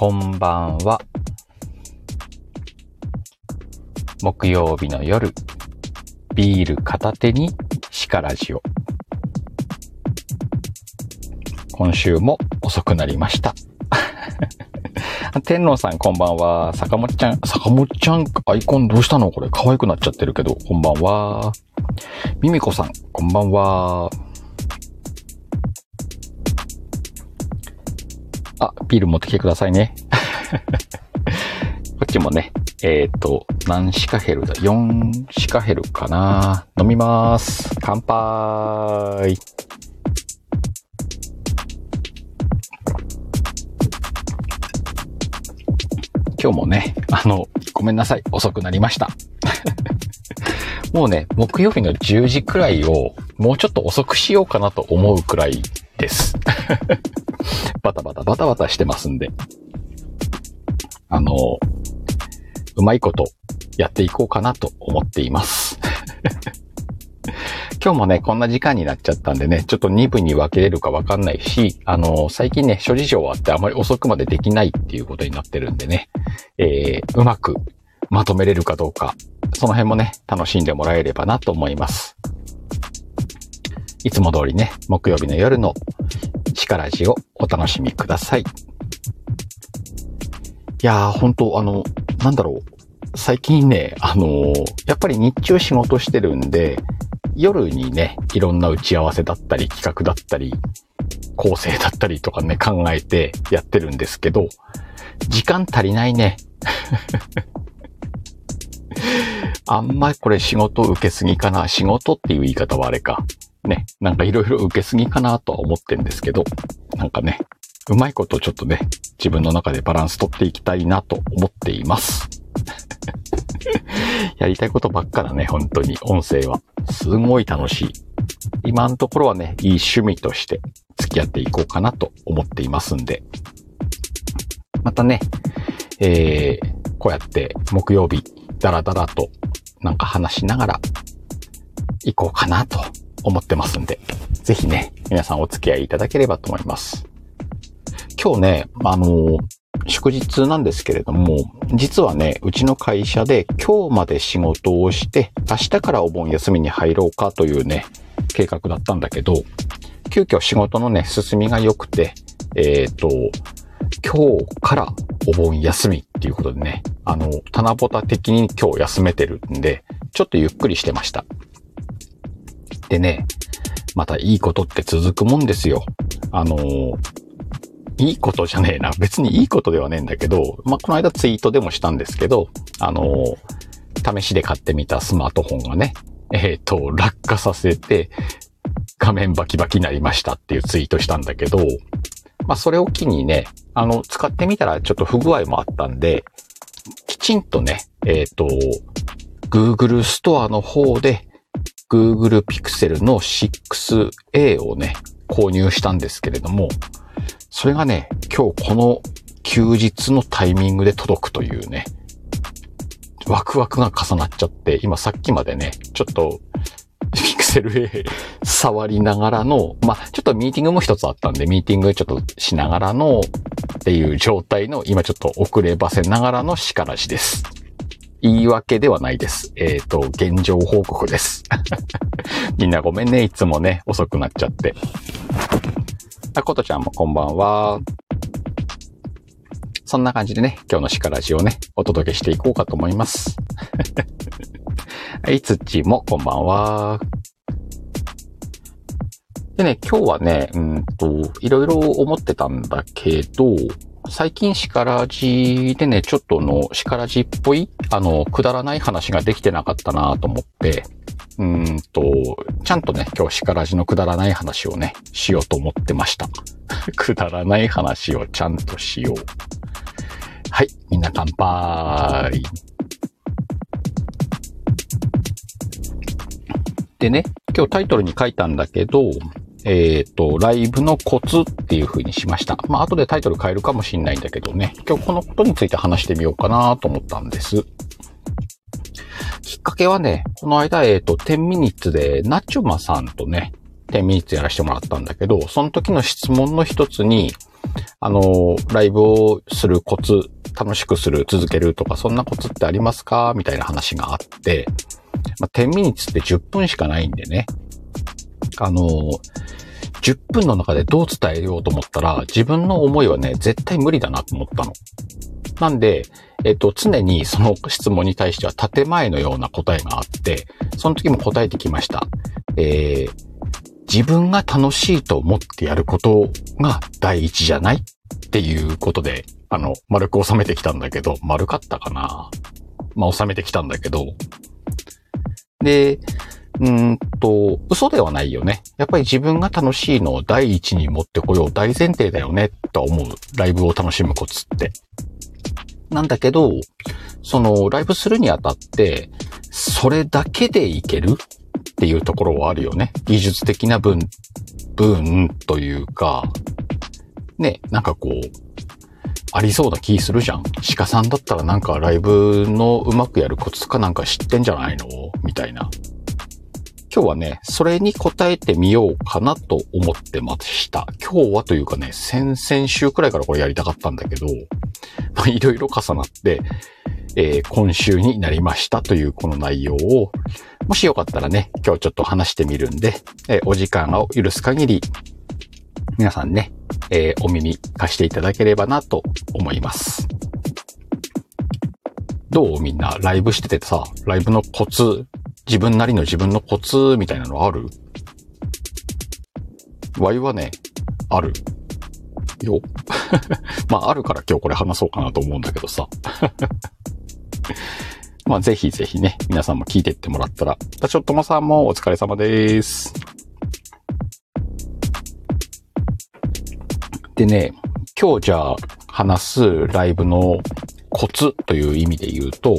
こんばんは。木曜日の夜、ビール片手にシカラジオ。今週も遅くなりました。天皇さんこんばんは。坂本ちゃん、坂本ちゃん、アイコンどうしたのこれ可愛くなっちゃってるけど、こんばんは。ミミコさん、こんばんは。ビール持ってきてくださいね。こっちもね、えっ、と、何シカヘルだ ?4 シカヘルかな飲みます。乾杯。今日もね、あの、ごめんなさい。遅くなりました。もうね、木曜日の10時くらいをもうちょっと遅くしようかなと思うくらいです。バタバタバタバタしてますんで。あの、うまいことやっていこうかなと思っています。今日もね、こんな時間になっちゃったんでね、ちょっと2部に分けれるかわかんないし、あの、最近ね、諸事情あってあまり遅くまでできないっていうことになってるんでね、えー、うまくまとめれるかどうか、その辺もね、楽しんでもらえればなと思います。いつも通りね、木曜日の夜の力ラジをお楽しみください。いやー、本当あの、なんだろう。最近ね、あのーやっぱり日中仕事してるんで、夜にね、いろんな打ち合わせだったり、企画だったり、構成だったりとかね、考えてやってるんですけど、時間足りないね。あんまりこれ仕事受けすぎかな。仕事っていう言い方はあれか。ね。なんかいろいろ受けすぎかなとは思ってんですけど、なんかね、うまいことちょっとね、自分の中でバランス取っていきたいなと思っています。やりたいことばっかだね、本当に、音声は。すごい楽しい。今のところはね、いい趣味として付き合っていこうかなと思っていますんで。またね、えー、こうやって木曜日、だらだらとなんか話しながら行こうかなと思ってますんで、ぜひね、皆さんお付き合いいただければと思います。今日ね、あの、祝日なんですけれども、実はね、うちの会社で今日まで仕事をして、明日からお盆休みに入ろうかというね、計画だったんだけど、急遽仕事のね、進みが良くて、えっ、と、今日からお盆休みっていうことでね、あの、棚ぼた的に今日休めてるんで、ちょっとゆっくりしてました。でね、またいいことって続くもんですよ。あの、いいことじゃねえな。別にいいことではねえんだけど、まあ、この間ツイートでもしたんですけど、あの、試しで買ってみたスマートフォンがね、えっ、と、落下させて、画面バキバキになりましたっていうツイートしたんだけど、まあ、それを機にね、あの、使ってみたらちょっと不具合もあったんで、きちんとね、えっ、と、Google ストアの方で、Google Pixel の 6A をね、購入したんですけれども、それがね、今日この休日のタイミングで届くというね、ワクワクが重なっちゃって、今さっきまでね、ちょっと、セル A 触りながらの、まあ、ちょっとミーティングも一つあったんで、ミーティングちょっとしながらの、っていう状態の、今ちょっと遅ればせながらのしからしです。言い訳ではないです。えっ、と、現状報告です。みんなごめんね、いつもね、遅くなっちゃって。あ、ことちゃんもこんばんは。そんな感じでね、今日のシカラジをね、お届けしていこうかと思います。はい、つっちーもこんばんは。でね、今日はね、うんと、いろいろ思ってたんだけど、最近シカラジでね、ちょっとのシカラジっぽい、あの、くだらない話ができてなかったなと思って、うんと、ちゃんとね、今日シカラジのくだらない話をね、しようと思ってました。くだらない話をちゃんとしよう。はい、みんな乾杯。でね、今日タイトルに書いたんだけど、えっ、と、ライブのコツっていう風にしました。まあ、後でタイトル変えるかもしんないんだけどね、今日このことについて話してみようかなと思ったんです。きっかけはね、この間、えっ、と、10ミニッツでナチュマさんとね、10ミニッツやらせてもらったんだけど、その時の質問の一つに、あの、ライブをするコツ、楽しくする、続けるとか、そんなコツってありますか？みたいな話があって、まあ、10ミニッツって10分しかないんでね。あの、10分の中でどう伝えようと思ったら、自分の思いはね、絶対無理だなと思ったの。なんで、えっと、常にその質問に対しては建前のような答えがあって、その時も答えてきました。えー、自分が楽しいと思ってやることが第一じゃないっていうことで、あの、丸く収めてきたんだけど、丸かったかなまあ、収めてきたんだけど。で、うんと、嘘ではないよね。やっぱり自分が楽しいのを第一に持ってこよう大前提だよね、と思う。ライブを楽しむコツって。なんだけど、その、ライブするにあたって、それだけでいけるっていうところはあるよね。技術的な分、分というか、ね、なんかこう、ありそうな気するじゃん。鹿さんだったらなんかライブのうまくやるコツかなんか知ってんじゃないの？みたいな。今日はね、それに答えてみようかなと思ってました。今日はというかね、先々週くらいからこれやりたかったんだけど、まあ、いろいろ重なって、えー、今週になりましたというこの内容を、もしよかったらね、今日ちょっと話してみるんで、えー、お時間を許す限り、皆さんね、えー、お耳貸していただければなと思います。どうみんな？ライブしててさ、ライブのコツ自分なりの自分のコツみたいなのある？ワイはね、ある。よ。まあ、あるから今日これ話そうかなと思うんだけどさ。まあ、ぜひぜひね、皆さんも聞いてってもらったら。ちょっともさんもお疲れ様です。でね、今日じゃあ話すライブのコツという意味で言うと、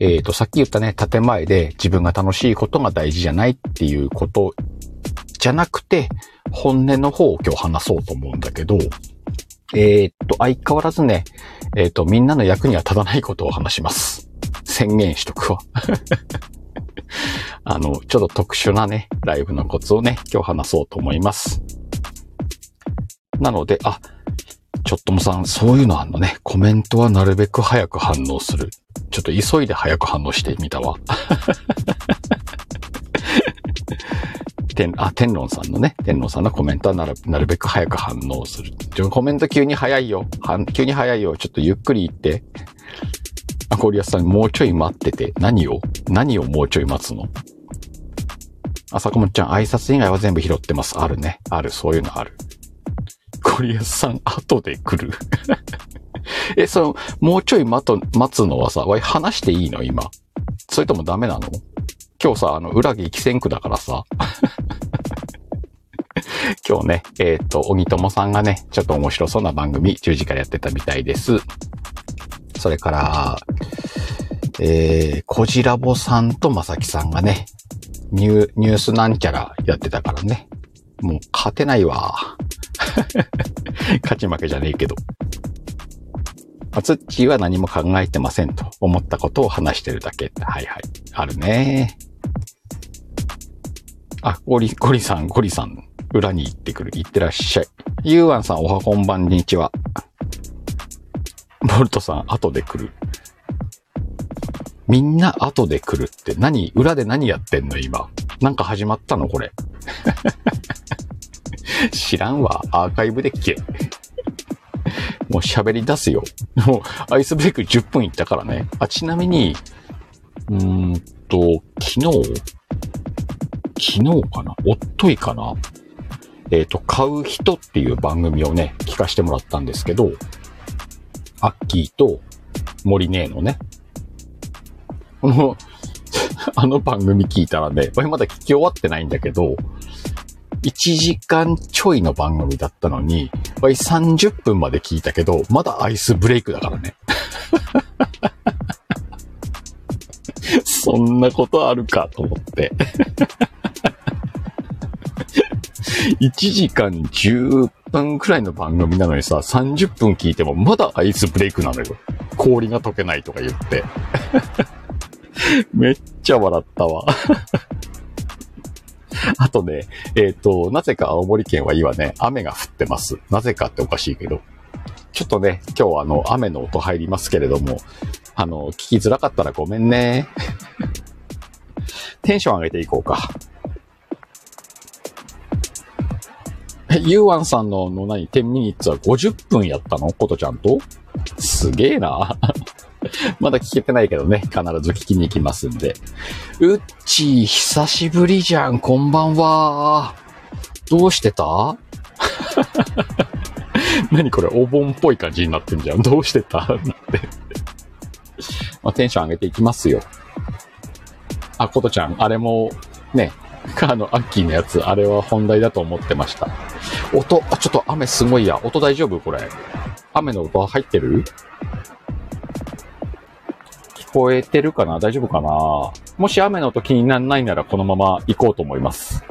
えっ、ー、と、さっき言ったね、建前で自分が楽しいことが大事じゃないっていうことじゃなくて、本音の方を今日話そうと思うんだけど、えっ、ー、と、相変わらずね、えっ、ー、と、みんなの役には立たないことを話します。宣言しとくわ。あの、ちょっと特殊なね、ライブのコツをね、今日話そうと思います。なので、あ、ちょっともさん、そういうのあんのね。コメントはなるべく早く反応する。ちょっと急いで早く反応してみたわ。天、あ、天論さんのね、天論さんのコメントはなるなるべく早く反応する。ちょ、コメント急に早いよ。は急に早いよ。ちょっとゆっくり言って。あ、ゴリアスさん、もうちょい待ってて。何を？何をもうちょい待つの？あさこもちゃん、挨拶以外は全部拾ってます。あるね。ある。そういうのある。ゴリアスさん、後で来る え、その、もうちょい待と、待つのはさ、わい話していいの？今。それともダメなの？今日さ、あの、裏激戦区だからさ。今日ね、えっ、ー、と、小木友さんがね、ちょっと面白そうな番組、10時からやってたみたいです。それから、えー、コジラボさんとまさきさんがね、ニュー、ニュースなんちゃらやってたからね。もう勝てないわ。勝ち負けじゃねえけど。あツッチーは何も考えてませんと思ったことを話してるだけって。はいはい。あるね。あ、ゴリ、ゴリさん、ゴリさん、裏に行ってくる。行ってらっしゃい。ユーワンさん、おはこんばんにちは。ボルトさん、後で来る。みんな後で来るって何裏で何やってんの今？なんか始まったのこれ。知らんわ。アーカイブで聞け。もう喋り出すよ。もう、アイスブレイク10分いったからね。あ、ちなみに、うーんと、昨日？昨日かな？おっといかな？えっ、ー、と、買う人っていう番組をね、聞かせてもらったんですけど、アッキーと森姉のね、この、あの番組聞いたらね、まだ聞き終わってないんだけど、1時間ちょいの番組だったのに、30分まで聞いたけど、まだアイスブレイクだからね。そんなことあるかと思って。1時間10分くらいの番組なのにさ、30分聞いてもまだアイスブレイクなのよ。氷が溶けないとか言って。めっちゃ笑ったわ。あとね、えっ、と、なぜか青森県は今ね、雨が降ってます。なぜかっておかしいけど。ちょっとね、今日はあの、雨の音入りますけれども、あの、聞きづらかったらごめんね。テンション上げていこうか。え、ゆうわんさんの、の何、10ミニッツは50分やったの？ことちゃんと？すげえな。まだ聞けてないけどね、必ず聞きに行きますんで。うっちー、久しぶりじゃん、こんばんは。どうしてた？何これ、お盆っぽい感じになってんじゃん。どうしてた？って。まあ、テンション上げていきますよ。あ、ことちゃん、あれも、ね、あの、アッキーのやつ、あれは本題だと思ってました。音、あ、ちょっと雨すごいや。音大丈夫？これ。雨の音入ってる？聞こえてるかな？大丈夫かな？もし雨の音気にならないならこのまま行こうと思います。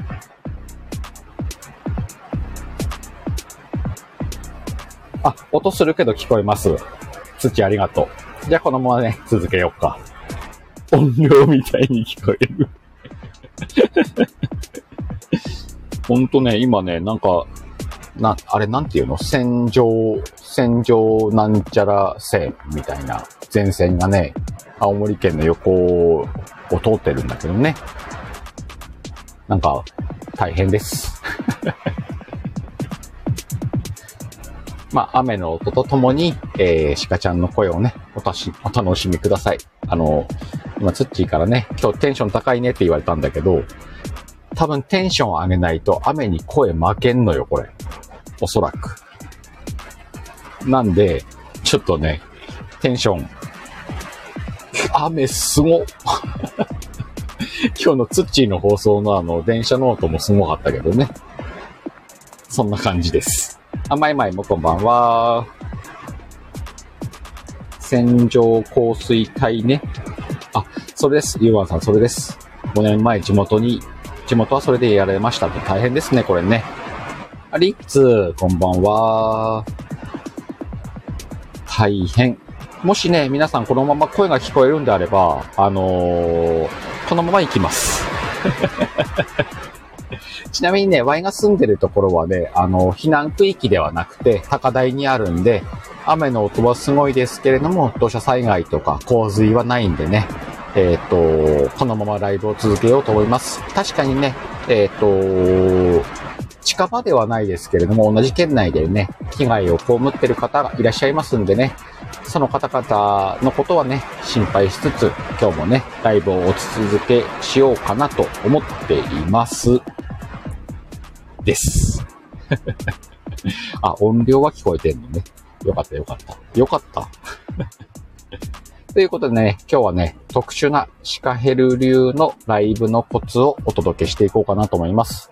あ、音するけど聞こえます。土ありがとう。じゃあこのままね、続けようか。音量みたいに聞こえる。ほんとね、今ね、なんか、な、あれなんていうの？線状、線状なんちゃら線みたいな前線がね、青森県の横を通ってるんだけどね。なんか、大変です。まあ、雨の音とともに、えー、鹿ちゃんの声をね、おたし、お楽しみください。あの、今、ツッチーからね、今日テンション高いねって言われたんだけど、多分テンション上げないと雨に声負けんのよ、これ。おそらく。なんで、ちょっとね、テンション、雨すご 今日のツッチーの放送のあの、電車の音もすごかったけどね。そんな感じです。あ、まいまいもこんばんは。線状降水帯ね。あ、それです。ゆうわんさん、それです。5年前地元に、地元はそれでやられました大変ですね、これね。あ、リッツ、こんばんは。大変。もしね、皆さんこのまま声が聞こえるんであれば、あのーこのまま行きます。ちなみにね、ワイが住んでるところはね、あの、避難区域ではなくて、高台にあるんで、雨の音はすごいですけれども、土砂災害とか洪水はないんでね、えっ、と、このままライブを続けようと思います。確かにね、えっ、と、近場ではないですけれども、同じ県内でね、被害を被ってる方がいらっしゃいますんでね、その方々のことはね、心配しつつ、今日もね、ライブをお続けしようかなと思っています。です。あ、音量は聞こえてんのね。よかったよかった。よかった。ということでね、今日はね、特殊なシカヘル流のライブのコツをお届けしていこうかなと思います。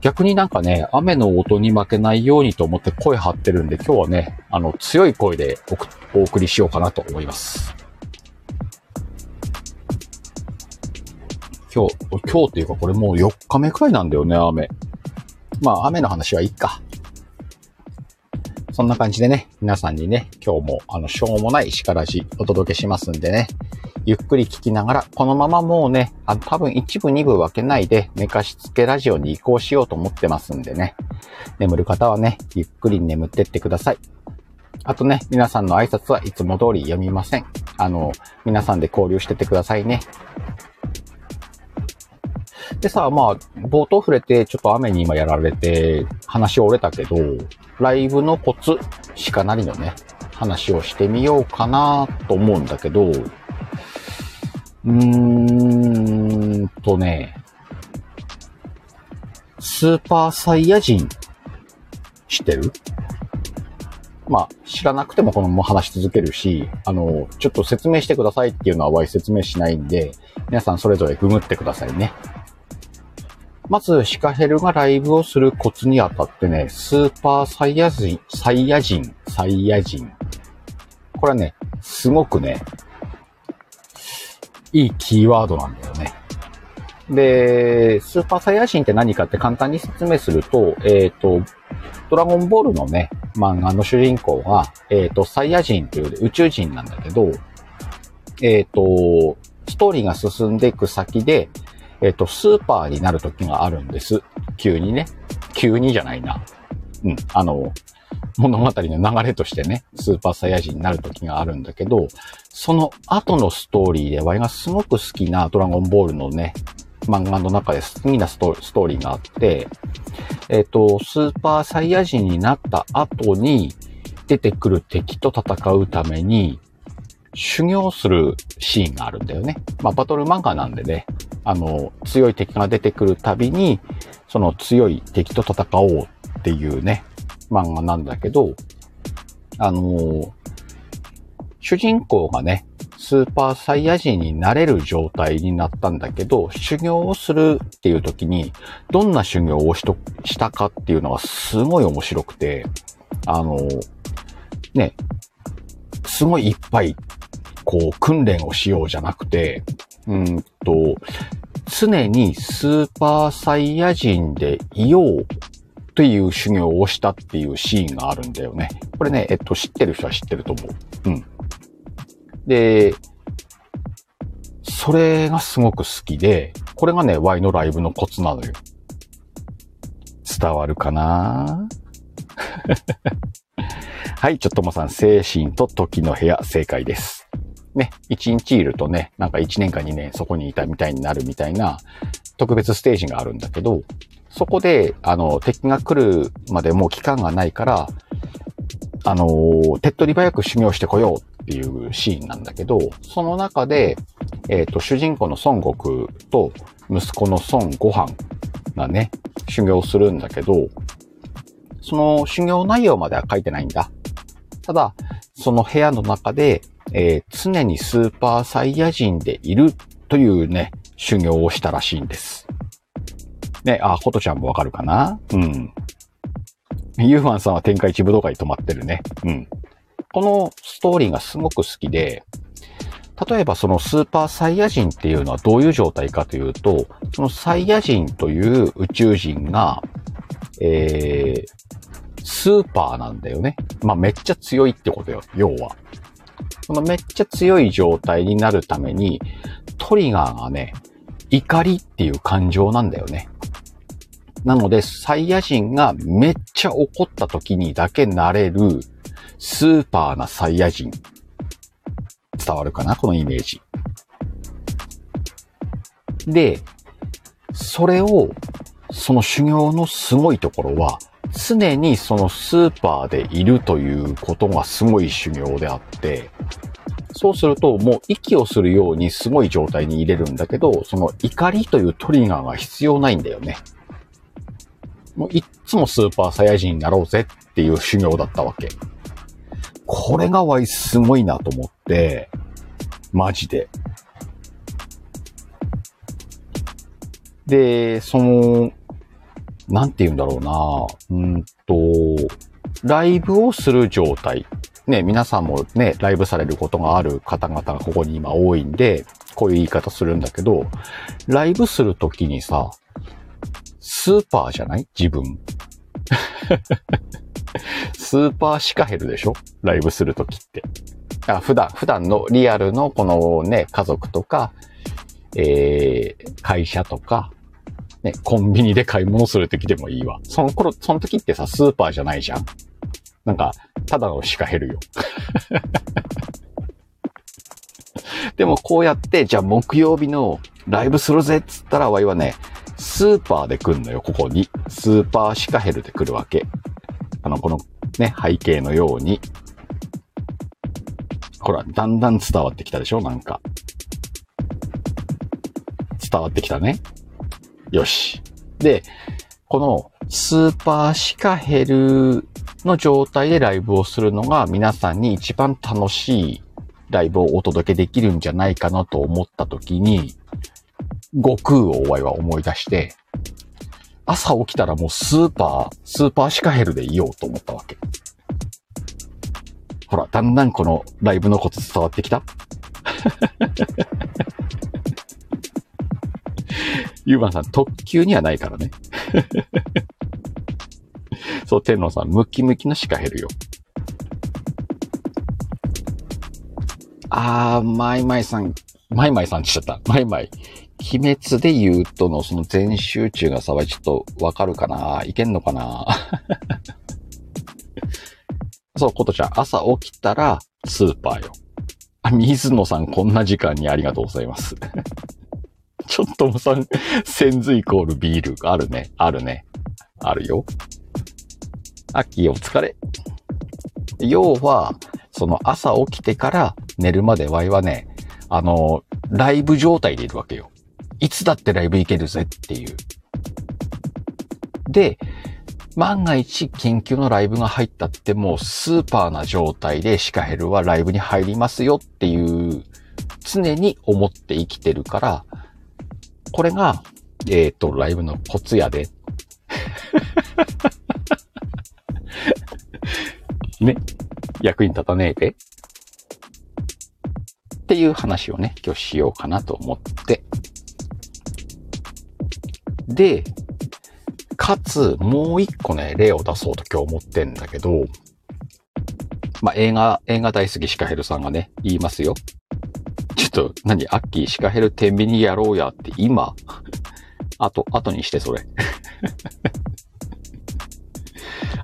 逆になんかね、雨の音に負けないようにと思って声張ってるんで、今日はね、あの、強い声でお送りしようかなと思います。今日、今日っていうかこれもう4日目くらいなんだよね、雨。まあ、雨の話はいいか。そんな感じでね、皆さんにね、今日もあの、しょうもない叱らじお届けしますんでね、ゆっくり聞きながら、このままもうね、あ多分一部二部分けないで、寝かしつけラジオに移行しようと思ってますんでね、眠る方はね、ゆっくり眠ってってください。あとね、皆さんの挨拶はいつも通り読みません。あの、皆さんで交流しててくださいね。でさ、まあ、冒頭触れて、ちょっと雨に今やられて、話折れたけど、ライブのコツ、しかなりのね、話をしてみようかなと思うんだけど、うーんとね、スーパーサイヤ人、知ってる？まあ、知らなくてもこのまま話し続けるし、あの、ちょっと説明してくださいっていうのはワイ説明しないんで、皆さんそれぞれググってくださいね。まず、シカヘルがライブをするコツにあたってね、スーパーサイヤ人、サイヤ人、サイヤ人。これはね、すごくね、いいキーワードなんだよね。で、スーパーサイヤ人って何かって簡単に説明すると、えっ、と、ドラゴンボールのね、漫画の主人公が、えっ、と、サイヤ人という宇宙人なんだけど、えっ、と、ストーリーが進んでいく先で、えっ、と、スーパーになる時があるんです。急にね。急にじゃないな。うん。あの、物語の流れとしてね、スーパーサイヤ人になる時があるんだけど、その後のストーリーで、ワイがすごく好きなドラゴンボールのね、漫画の中で好きなストストーリーがあって、えっ、と、スーパーサイヤ人になった後に出てくる敵と戦うために、修行するシーンがあるんだよね。まあ、バトル漫画なんでね、あの、強い敵が出てくるたびに、その強い敵と戦おうっていうね、漫画なんだけど、あの主人公がね、スーパーサイヤ人になれる状態になったんだけど、修行をするっていう時に、どんな修行をしとしたかっていうのがすごい面白くて、あのね、すごいいっぱい、こう、訓練をしようじゃなくて、うんと、常にスーパーサイヤ人でいようという修行をしたっていうシーンがあるんだよね。これね、えっと、知ってる人は知ってると思う。うん。で、それがすごく好きで、これがね、Y のライブのコツなのよ。伝わるかな？はい、ちょっともさん、精神と時の部屋、正解です。ね、1日いるとね、なんか1年か2年そこにいたみたいになるみたいな特別ステージがあるんだけど、そこで、あの、敵が来るまでもう期間がないから、あの手っ取り早く修行してこようっていうシーンなんだけど、その中で、えっ、と、主人公の孫悟空と息子の孫悟飯がね、修行するんだけど、その修行内容までは書いてないんだ。ただ、その部屋の中で、えー常にスーパーサイヤ人でいるというね、修行をしたらしいんです。ね、あ、ホトちゃんもわかるかな？うん。ユーファンさんは天下一武道会に泊まってるね。うん。このストーリーがすごく好きで、例えばそのスーパーサイヤ人っていうのはどういう状態かというと、そのサイヤ人という宇宙人が、えー、スーパーなんだよね。まあ、めっちゃ強いってことよ、要は。このめっちゃ強い状態になるために、トリガーがね、怒りっていう感情なんだよね。なので、サイヤ人がめっちゃ怒った時にだけなれる、スーパーなサイヤ人。伝わるかな？このイメージ。で、それを、その修行のすごいところは、常にそのスーパーでいるということがすごい修行であって、そうするともう息をするようにすごい状態に入れるんだけど、その怒りというトリガーが必要ないんだよね。もういっつもスーパーサイヤ人になろうぜっていう修行だったわけ。これがわいすごいなと思って、マジで。で、その、なんて言うんだろうなうんと、ライブをする状態。ね、皆さんもね、ライブされることがある方々がここに今多いんで、こういう言い方するんだけど、ライブするときにさ、スーパーじゃない？自分。スーパーシカヘルでしょ？ライブするときって。あ普段、普段のリアルのこのね、家族とか、えー、会社とか、ね、コンビニで買い物するときでもいいわ。その頃、その時ってさ、スーパーじゃないじゃん？なんか、ただのシカヘルよ。でもこうやって、じゃあ木曜日のライブするぜっつったら、わいはね、スーパーで来んのよ、ここに。スーパーシカヘルで来るわけ。あの、このね、背景のように。ほら、だんだん伝わってきたでしょなんか。伝わってきたね。よし。で、このスーパーシカヘルの状態でライブをするのが皆さんに一番楽しいライブをお届けできるんじゃないかなと思った時に、悟空をお前は思い出して、朝起きたらもうスーパー、スーパーシカヘルでいようと思ったわけ。ほら、だんだんこのライブのコツ伝わってきた ユーマンさん、特急にはないからね。そう、天皇さん、ムキムキのシカヘルよ。あー、マイマイさん、マイマイさんって言っちゃった。マイマイ。鬼滅で言うとのその全集中がさ、ちょっとわかるかな？いけんのかな？そう、ことちゃん、朝起きたらスーパーよ。あ、水野さんこんな時間にありがとうございます。ちょっともさん、センズイコールビール。あるね。あるね。あるよ。アッキーお疲れ。要は、その朝起きてから寝るまでワイはね、あの、ライブ状態でいるわけよ。いつだってライブ行けるぜっていう。で、万が一緊急のライブが入ったってもうスーパーな状態でシカヘルはライブに入りますよっていう常に思って生きてるから、これが、えっ、ー、と、ライブのコツやで。ね。役に立たねえで。っていう話をね、今日しようかなと思って。で、かつ、もう一個ね、例を出そうと今日思ってんだけど、まあ、映画、映画大好きシカヘルさんがね、言いますよ。ちょっと、何アッキーシカヘル天秤にやろうやって今、あと、後にしてそれ。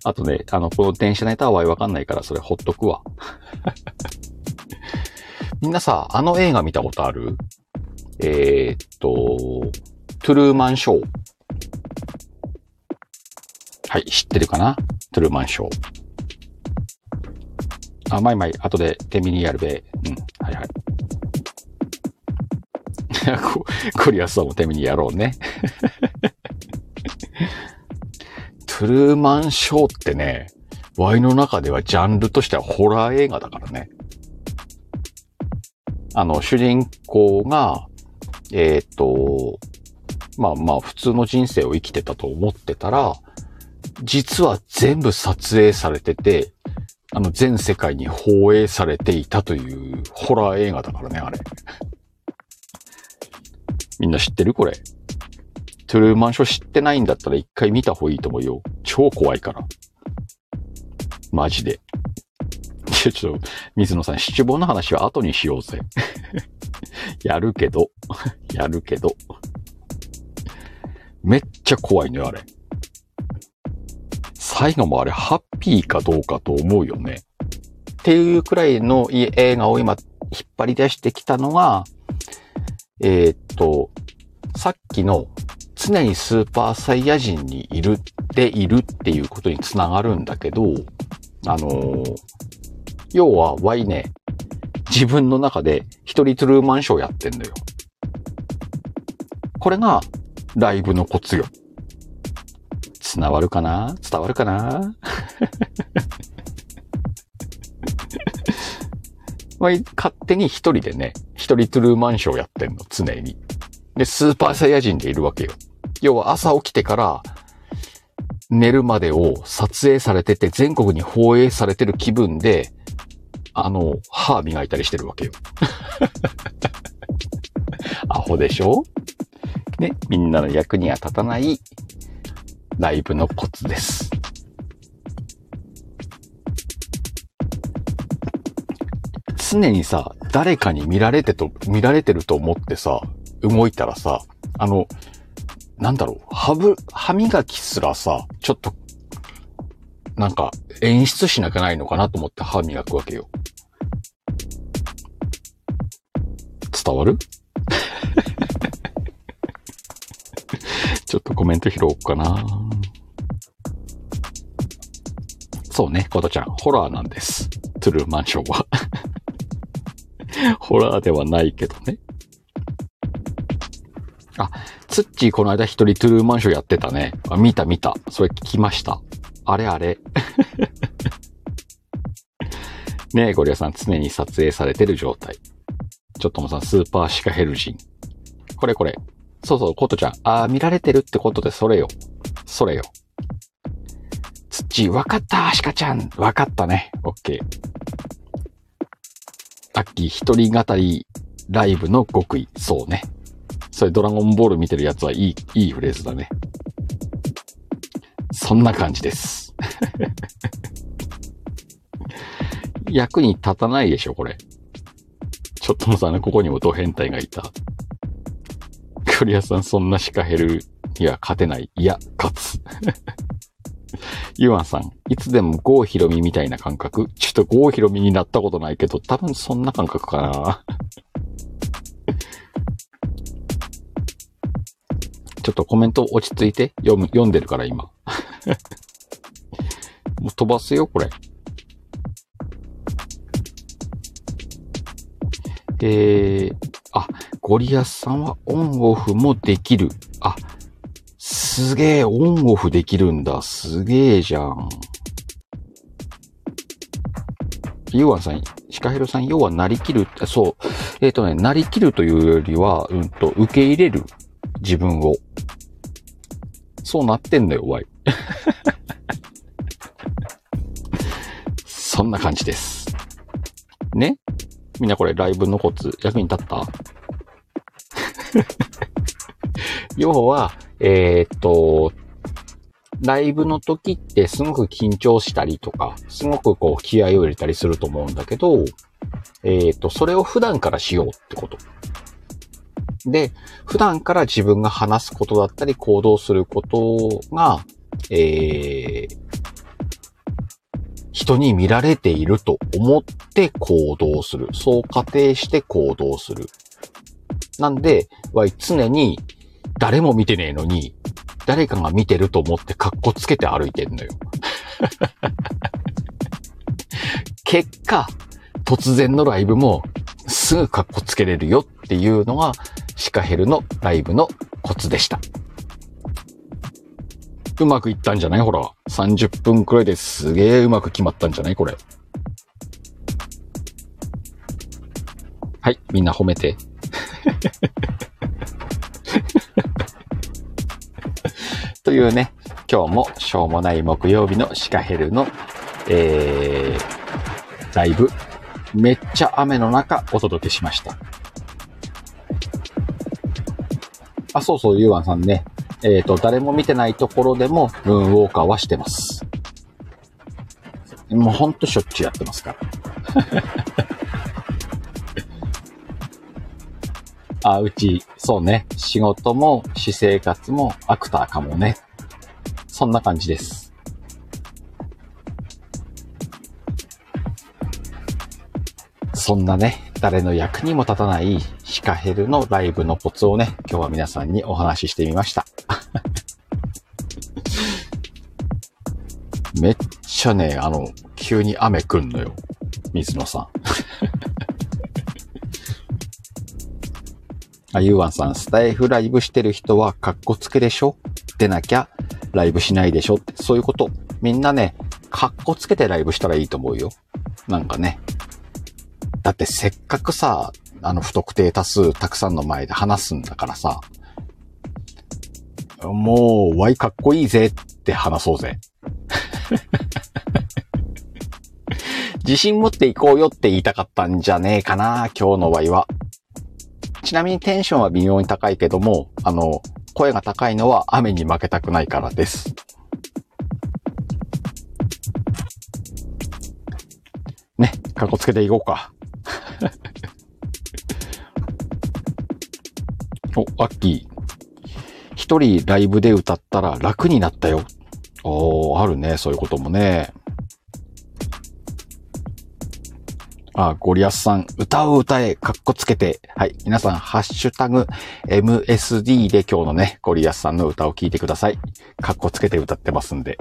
あとね、あの、この電車ネタはわかんないからそれほっとくわ。みんなさ、あの映画見たことある？えー、っと、トゥルーマンショー。はい、知ってるかな？トゥルーマンショー。あ、まいまい、後で手ミニやるべ。うん、はいはい。クリアスさんも手ミニやろうね。トゥルーマンショーってね、ワイの中ではジャンルとしてはホラー映画だからね。あの、主人公が、えっ、ー、と、まあまあ普通の人生を生きてたと思ってたら、実は全部撮影されてて、あの全世界に放映されていたというホラー映画だからね、あれ。みんな知ってるこれ？トゥルーマンショー知ってないんだったら一回見た方がいいと思うよ。超怖いから。マジで。ちょっと、水野さん、七望の話は後にしようぜ。やるけど、やるけど。めっちゃ怖いのよ、あれ。最後もあれ、ハッピーかどうかと思うよね。っていうくらいの映画を今、引っ張り出してきたのが、えー、っと、さっきの常にスーパーサイヤ人にいるっているっていうことにつながるんだけど、あのー、要は Y ね、自分の中で一人トゥルーマンショーやってんだよ。これがライブのコツよ。伝わるかな？伝わるかな？まあ、勝手に一人でね、一人トゥルーマンショーやってんの、常に。で、スーパーサイヤ人でいるわけよ。要は朝起きてから寝るまでを撮影されてて全国に放映されてる気分で、あの、歯磨いたりしてるわけよ。アホでしょ？ね、みんなの役には立たないライブのコツです。常にさ、誰かに見られてと、見られてると思ってさ、動いたらさ、あの、なんだろう、歯ぶ、歯磨きすらさ、ちょっと、なんか演出しなきゃないのかなと思って歯磨くわけよ。伝わる？ちょっとコメント拾おうかな。そうね、コトちゃん、ホラーなんです。トゥルーマンションは。ホラーではないけどね。あ、ツッチーこの間一人トゥルーマンションやってたね。あ、見た見た。それ聞きました。あれあれ。ねえ、ゴリアさん常に撮影されてる状態。ちょっともさん、スーパーシカヘルジン。これこれ。そうそう、コトちゃん。あー、見られてるってことで、それよ。それよ。ツッチー、わかったアシカちゃん。わかったね。オッケー。アッキー、一人語りライブの極意。そうね。それドラゴンボール見てるやつはいい、いいフレーズだね。そんな感じです。役に立たないでしょ、これ。ちょっともさ、ね、ここにもド変態がいた。ゴリアさん、そんなシカヘルには勝てない。いや、勝つ。ユアンさん、いつでもゴーヒロミみたいな感覚ちょっとゴーヒロミになったことないけど、多分そんな感覚かな。ちょっとコメント落ち着いて読む、読んでるから今。もう飛ばすよ、これ。えー、あ、ゴリアスさんはオンオフもできる。あ、すげえ、オンオフできるんだ。すげえじゃん。ユーワンさん、シカヘルさん、要はなりきる、そう。えっ、ー、とね、なりきるというよりは、うんと、受け入れる自分を。そうなってんのよ、ワイ。そんな感じです。ね？みんなこれライブのコツ役に立った？要は、えー、っと、ライブの時ってすごく緊張したりとか、すごくこう気合を入れたりすると思うんだけど、えー、っと、それを普段からしようってこと。で、普段から自分が話すことだったり行動することが、えー、人に見られていると思って行動する。そう仮定して行動する。なんで、わい常に誰も見てねえのに、誰かが見てると思って格好つけて歩いてんのよ。結果、突然のライブもすぐ格好つけれるよっていうのがシカヘルのライブのコツでした。うまくいったんじゃない？ほら。30分くらいですげえうまく決まったんじゃない？これ。はい、みんな褒めて。というね、今日もしょうもない木曜日のシカヘルの、えー、ライブ、めっちゃ雨の中お届けしました。あ、そうそう、ゆうわんさんね、えっ、ー、と、誰も見てないところでも、ムーンウォーカーはしてます。もうほんとしょっちゅうやってますから。あ、うち、そうね。仕事も、私生活もアクターかもね。そんな感じです。そんなね、誰の役にも立たないシカヘルのライブのコツをね、今日は皆さんにお話ししてみました。めっちゃね、あの、急に雨来んのよ。水野さん。あ、ゆうわんさん、スタイフライブしてる人はカッコつけでしょ？出なきゃライブしないでしょ？って、そういうこと。みんなね、カッコつけてライブしたらいいと思うよ。なんかね、だってせっかくさ、あの不特定多数たくさんの前で話すんだからさ、もう、ワイかっこいいぜって話そうぜ。自信持っていこうよって言いたかったんじゃねえかな、今日のワイは。ちなみにテンションは微妙に高いけども、あの、声が高いのは雨に負けたくないからです。ね、かっこつけていこうか。お、アッキー。一人ライブで歌ったら楽になったよ。おー、あるね、そういうこともね。あ、ゴリアスさん、歌う歌え、かっこつけて。はい。皆さん、ハッシュタグ、MSD で今日のね、ゴリアスさんの歌を聴いてください。かっこつけて歌ってますんで。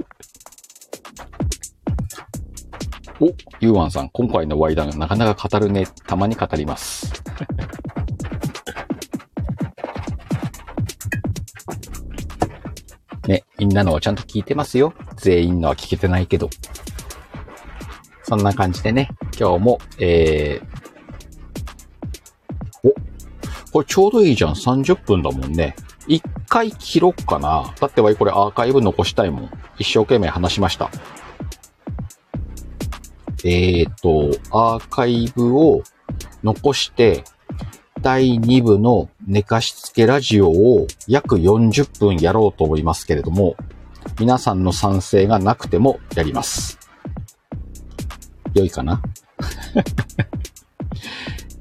お、ユーワンさん、今回のワイダンなかなか語るね。たまに語ります。ね、みんなのはちゃんと聞いてますよ。全員のは聞けてないけど。そんな感じでね、今日も、えー、お、これちょうどいいじゃん。30分だもんね。一回切ろっかな。だってわいこれアーカイブ残したいもん。一生懸命話しました。え、ー、と、アーカイブを残して、第2部の寝かしつけラジオを約40分やろうと思いますけれども、皆さんの賛成がなくてもやります。良いかな？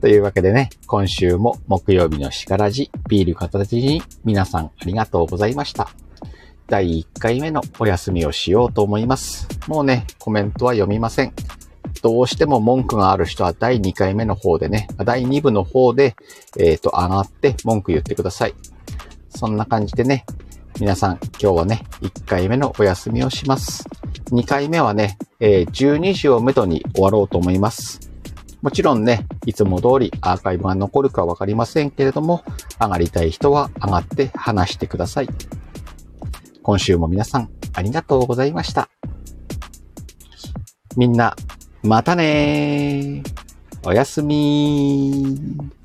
というわけでね、今週も木曜日のしからじ、ビール片手に皆さんありがとうございました。第1回目のお休みをしようと思います。もうね、コメントは読みません。どうしても文句がある人は第2回目の方でね、第2部の方で、えっ、ー、と、上がって文句言ってください。そんな感じでね、皆さん今日はね、1回目のお休みをします。2回目はね、えー、12時をめどに終わろうと思います。もちろんね、いつも通りアーカイブが残るかわかりませんけれども、上がりたい人は上がって話してください。今週も皆さんありがとうございました。みんな、またねー。おやすみー。